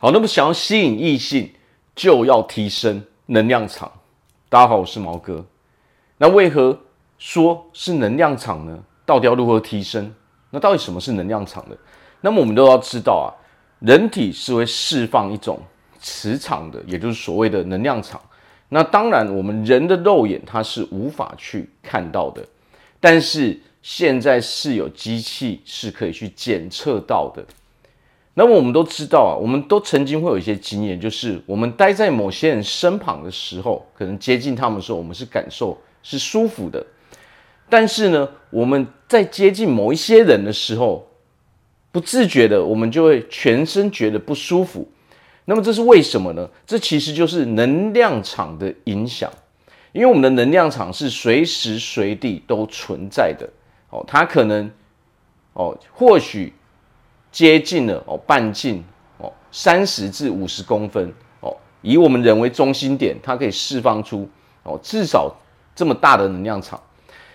好，那么想要吸引异性，就要提升能量场。大家好，我是毛哥。那为何说是能量场呢？到底要如何提升？那到底什么是能量场呢？那么我们都要知道啊，人体是会释放一种磁场的，也就是所谓的能量场。那当然，我们人的肉眼它是无法去看到的，但是现在是有机器是可以去检测到的。那么我们都知道啊，我们都曾经会有一些经验，就是我们待在某些人身旁的时候，可能接近他们的时候，我们是感受是舒服的。但是呢，我们在接近某一些人的时候，不自觉的，我们就会全身觉得不舒服。那么这是为什么呢？这其实就是能量场的影响，因为我们的能量场是随时随地都存在的。哦，它可能，哦，或许。接近了哦，半径哦，三十至五十公分哦，以我们人为中心点，它可以释放出哦至少这么大的能量场。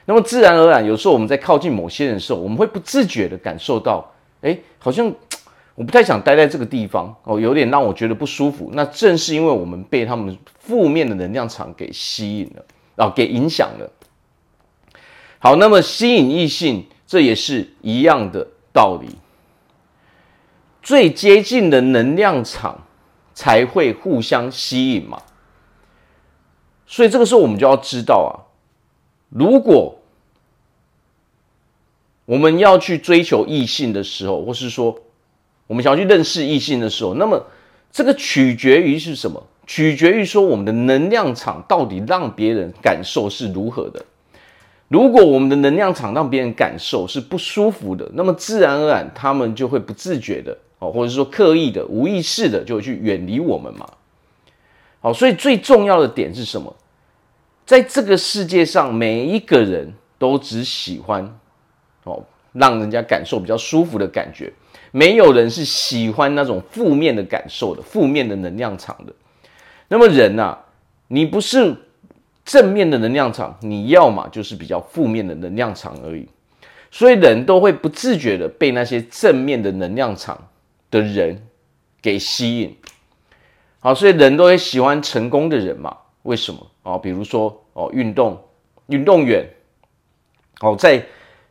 那么自然而然，有时候我们在靠近某些人的时候，我们会不自觉的感受到，哎，好像我不太想待在这个地方哦，有点让我觉得不舒服。那正是因为我们被他们负面的能量场给吸引了，啊，给影响了。好，那么吸引异性，这也是一样的道理。最接近的能量场才会互相吸引嘛，所以这个时候我们就要知道啊，如果我们要去追求异性的时候，或是说我们想要去认识异性的时候，那么这个取决于是什么？取决于说我们的能量场到底让别人感受是如何的。如果我们的能量场让别人感受是不舒服的，那么自然而然他们就会不自觉的。或者是说刻意的、无意识的就去远离我们嘛。好，所以最重要的点是什么？在这个世界上，每一个人都只喜欢哦，让人家感受比较舒服的感觉，没有人是喜欢那种负面的感受的、负面的能量场的。那么人呐，你不是正面的能量场，你要么就是比较负面的能量场而已。所以人都会不自觉的被那些正面的能量场的人给吸引，好，所以人都会喜欢成功的人嘛？为什么？哦，比如说哦，运动运动员，哦，在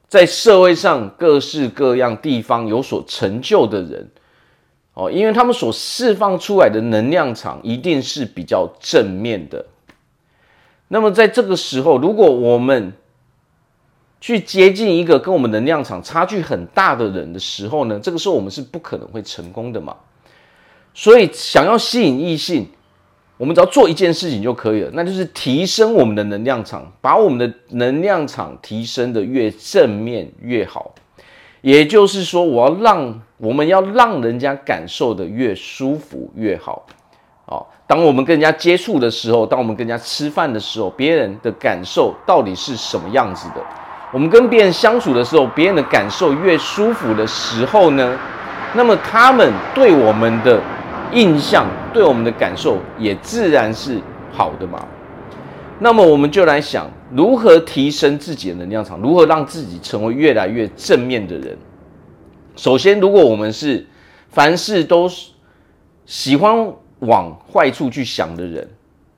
在社会上各式各样地方有所成就的人，哦，因为他们所释放出来的能量场一定是比较正面的。那么在这个时候，如果我们去接近一个跟我们能量场差距很大的人的时候呢，这个时候我们是不可能会成功的嘛。所以想要吸引异性，我们只要做一件事情就可以了，那就是提升我们的能量场，把我们的能量场提升的越正面越好。也就是说，我要让我们要让人家感受的越舒服越好。哦，当我们跟人家接触的时候，当我们跟人家吃饭的时候，别人的感受到底是什么样子的？我们跟别人相处的时候，别人的感受越舒服的时候呢，那么他们对我们的印象、对我们的感受也自然是好的嘛。那么我们就来想，如何提升自己的能量场，如何让自己成为越来越正面的人。首先，如果我们是凡事都喜欢往坏处去想的人。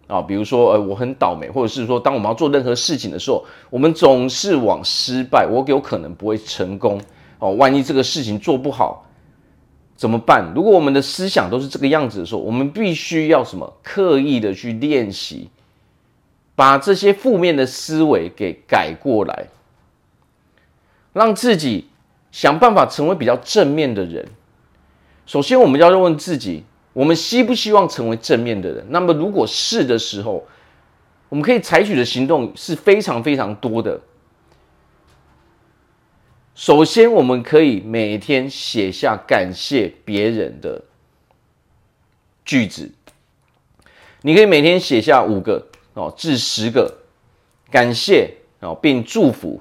啊，比如说，呃，我很倒霉，或者是说，当我们要做任何事情的时候，我们总是往失败，我有可能不会成功。哦，万一这个事情做不好，怎么办？如果我们的思想都是这个样子的时候，我们必须要什么？刻意的去练习，把这些负面的思维给改过来，让自己想办法成为比较正面的人。首先，我们要问问自己。我们希不希望成为正面的人？那么，如果是的时候，我们可以采取的行动是非常非常多的。首先，我们可以每天写下感谢别人的句子。你可以每天写下五个哦至十个感谢哦，并祝福，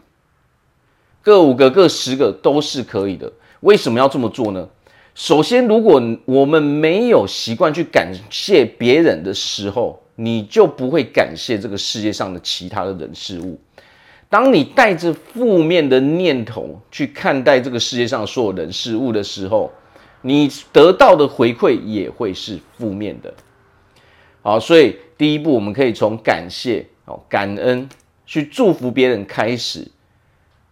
各五个、各十个都是可以的。为什么要这么做呢？首先，如果我们没有习惯去感谢别人的时候，你就不会感谢这个世界上的其他的人事物。当你带着负面的念头去看待这个世界上所有人事物的时候，你得到的回馈也会是负面的。好，所以第一步，我们可以从感谢、哦感恩去祝福别人开始。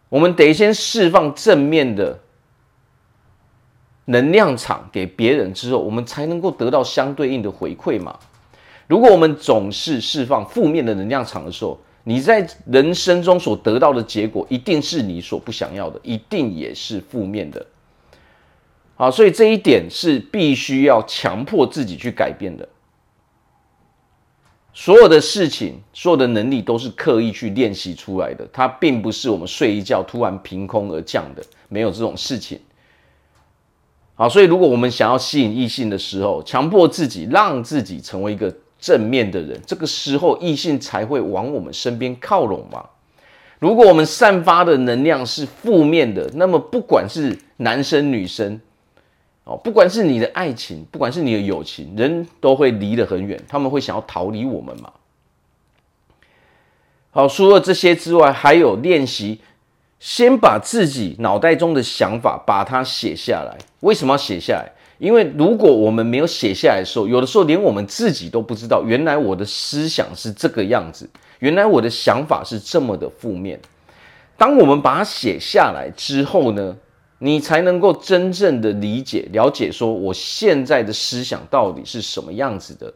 我们得先释放正面的能量场给别人之后，我们才能够得到相对应的回馈嘛。如果我们总是释放负面的能量场的时候，你在人生中所得到的结果，一定是你所不想要的，一定也是负面的。好，所以这一点是必须要强迫自己去改变的。所有的事情，所有的能力都是刻意去练习出来的，它并不是我们睡一觉突然凭空而降的，没有这种事情。好，所以如果我们想要吸引异性的时候，强迫自己让自己成为一个正面的人，这个时候异性才会往我们身边靠拢嘛。如果我们散发的能量是负面的，那么不管是男生女生。哦，不管是你的爱情，不管是你的友情，人都会离得很远，他们会想要逃离我们嘛。好，除了这些之外，还有练习，先把自己脑袋中的想法把它写下来。为什么要写下来？因为如果我们没有写下来的时候，有的时候连我们自己都不知道，原来我的思想是这个样子，原来我的想法是这么的负面。当我们把它写下来之后呢，你才能够真正的理解、了解，说我现在的思想到底是什么样子的。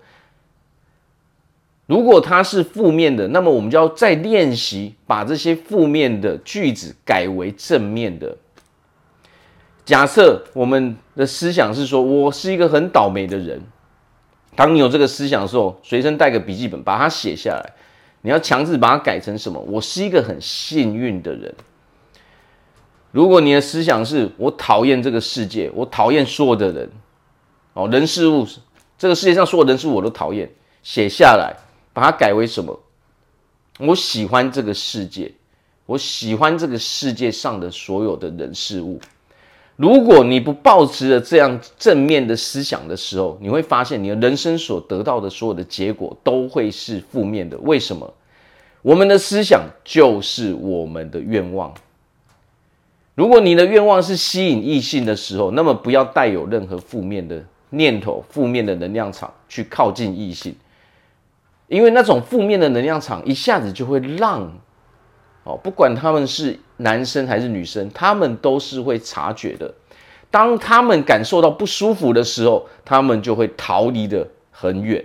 如果它是负面的，那么我们就要再练习，把这些负面的句子改为正面的。假设我们的思想是说，我是一个很倒霉的人。当你有这个思想的时候，随身带个笔记本，把它写下来。你要强制把它改成什么？我是一个很幸运的人。如果你的思想是我讨厌这个世界，我讨厌所有的人，哦，人事物，这个世界上所有人事物我都讨厌，写下来，把它改为什么？我喜欢这个世界，我喜欢这个世界上的所有的人事物。如果你不抱持着这样正面的思想的时候，你会发现你的人生所得到的所有的结果都会是负面的。为什么？我们的思想就是我们的愿望。如果你的愿望是吸引异性的时候，那么不要带有任何负面的念头、负面的能量场去靠近异性，因为那种负面的能量场一下子就会让哦，不管他们是男生还是女生，他们都是会察觉的。当他们感受到不舒服的时候，他们就会逃离的很远。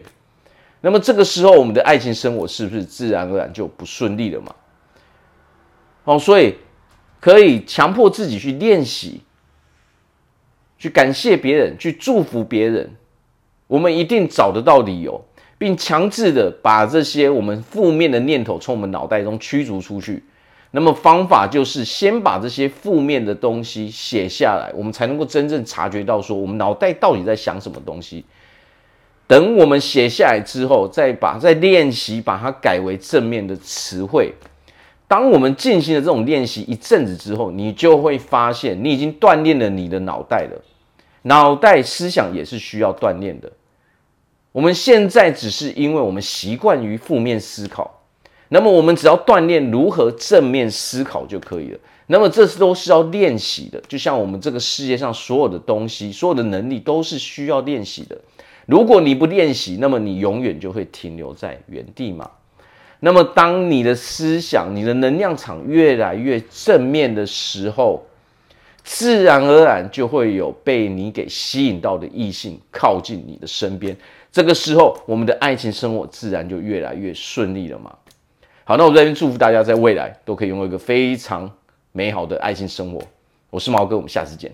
那么这个时候，我们的爱情生活是不是自然而然就不顺利了嘛？哦，所以。可以强迫自己去练习，去感谢别人，去祝福别人。我们一定找得到理由，并强制的把这些我们负面的念头从我们脑袋中驱逐出去。那么方法就是先把这些负面的东西写下来，我们才能够真正察觉到说我们脑袋到底在想什么东西。等我们写下来之后，再把再练习把它改为正面的词汇。当我们进行了这种练习一阵子之后，你就会发现你已经锻炼了你的脑袋了。脑袋思想也是需要锻炼的。我们现在只是因为我们习惯于负面思考，那么我们只要锻炼如何正面思考就可以了。那么这都是要练习的，就像我们这个世界上所有的东西、所有的能力都是需要练习的。如果你不练习，那么你永远就会停留在原地嘛。那么，当你的思想、你的能量场越来越正面的时候，自然而然就会有被你给吸引到的异性靠近你的身边。这个时候，我们的爱情生活自然就越来越顺利了嘛。好，那我在这边祝福大家，在未来都可以拥有一个非常美好的爱情生活。我是毛哥，我们下次见。